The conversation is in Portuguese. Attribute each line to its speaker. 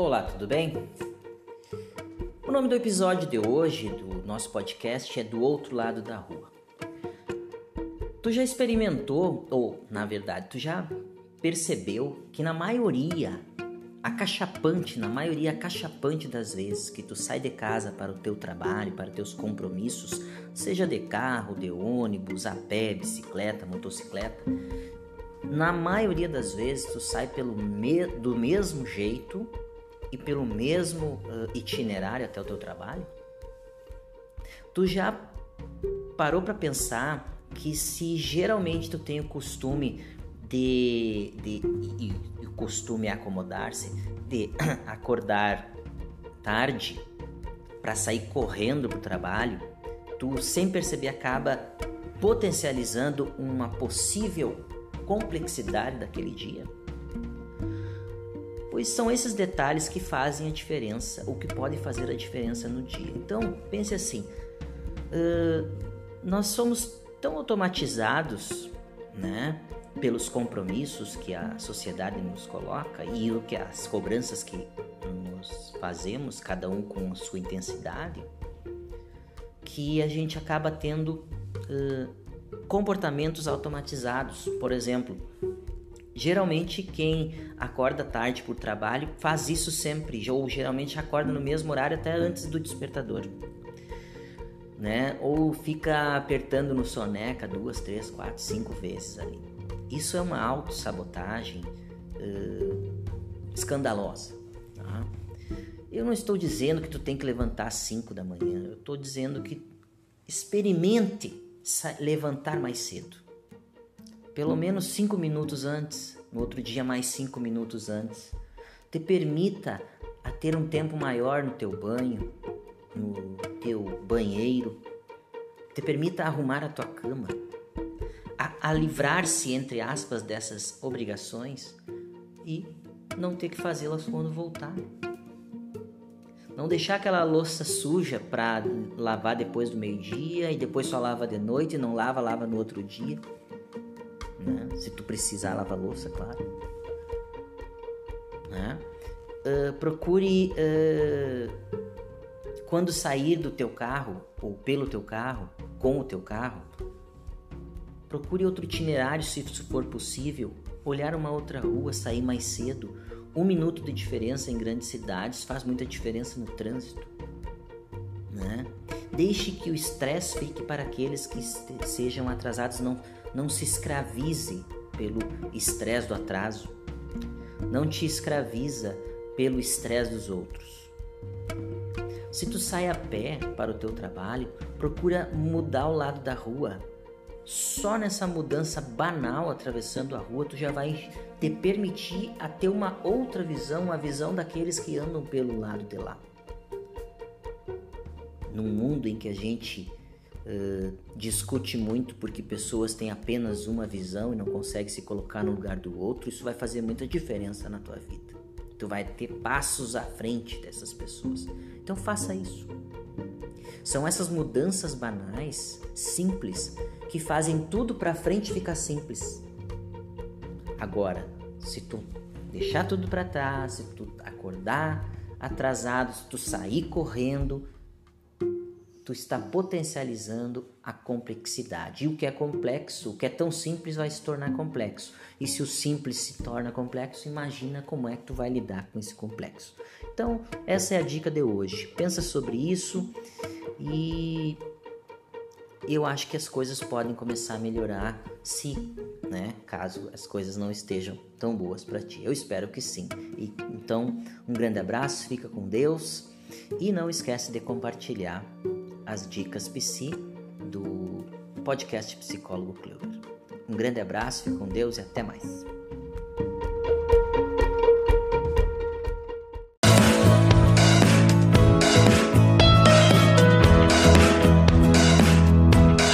Speaker 1: Olá, tudo bem? O nome do episódio de hoje do nosso podcast é Do Outro Lado da Rua. Tu já experimentou, ou na verdade, tu já percebeu que na maioria, acachapante, na maioria acachapante das vezes que tu sai de casa para o teu trabalho, para teus compromissos, seja de carro, de ônibus, a pé, bicicleta, motocicleta, na maioria das vezes tu sai pelo me do mesmo jeito e pelo mesmo itinerário até o teu trabalho? Tu já parou para pensar que se geralmente tu tem o costume de, de e, e o costume é acomodar-se de acordar tarde para sair correndo para o trabalho, tu sem perceber acaba potencializando uma possível complexidade daquele dia? Pois são esses detalhes que fazem a diferença, ou que podem fazer a diferença no dia. Então, pense assim: uh, nós somos tão automatizados, né? Pelos compromissos que a sociedade nos coloca e o que as cobranças que nos fazemos, cada um com a sua intensidade, que a gente acaba tendo uh, comportamentos automatizados. Por exemplo, geralmente quem acorda tarde por trabalho faz isso sempre, ou geralmente acorda no mesmo horário até antes do despertador. Né? Ou fica apertando no soneca duas, três, quatro, cinco vezes ali. Isso é uma autossabotagem uh, escandalosa. Tá? Eu não estou dizendo que tu tem que levantar às 5 da manhã, eu estou dizendo que experimente levantar mais cedo. Pelo menos cinco minutos antes, no outro dia mais cinco minutos antes. Te permita a ter um tempo maior no teu banho, no teu banheiro. Te permita arrumar a tua cama, a, a livrar-se, entre aspas, dessas obrigações e não ter que fazê-las quando voltar. Não deixar aquela louça suja para lavar depois do meio-dia e depois só lava de noite, não lava, lava no outro dia. Né? Se tu precisar lavar louça, claro. Né? Uh, procure uh, quando sair do teu carro ou pelo teu carro, com o teu carro, procure outro itinerário se for possível, olhar uma outra rua, sair mais cedo um minuto de diferença em grandes cidades faz muita diferença no trânsito. Né? Deixe que o estresse fique para aqueles que sejam atrasados, não, não se escravize pelo estresse do atraso. Não te escraviza pelo estresse dos outros. Se tu sai a pé para o teu trabalho, procura mudar o lado da rua, só nessa mudança banal atravessando a rua, tu já vai te permitir a ter uma outra visão, a visão daqueles que andam pelo lado de lá. Num mundo em que a gente uh, discute muito porque pessoas têm apenas uma visão e não conseguem se colocar no lugar do outro, isso vai fazer muita diferença na tua vida. Tu vai ter passos à frente dessas pessoas. Então faça isso. São essas mudanças banais, simples, que fazem tudo para frente ficar simples. Agora, se tu deixar tudo para trás, se tu acordar atrasado, se tu sair correndo, tu está potencializando a complexidade. E o que é complexo, o que é tão simples vai se tornar complexo. E se o simples se torna complexo, imagina como é que tu vai lidar com esse complexo. Então, essa é a dica de hoje. Pensa sobre isso e eu acho que as coisas podem começar a melhorar se, né, caso as coisas não estejam tão boas para ti. Eu espero que sim. E, então, um grande abraço, fica com Deus e não esquece de compartilhar as dicas psi do podcast Psicólogo Clube. Um grande abraço, fica com Deus e até mais.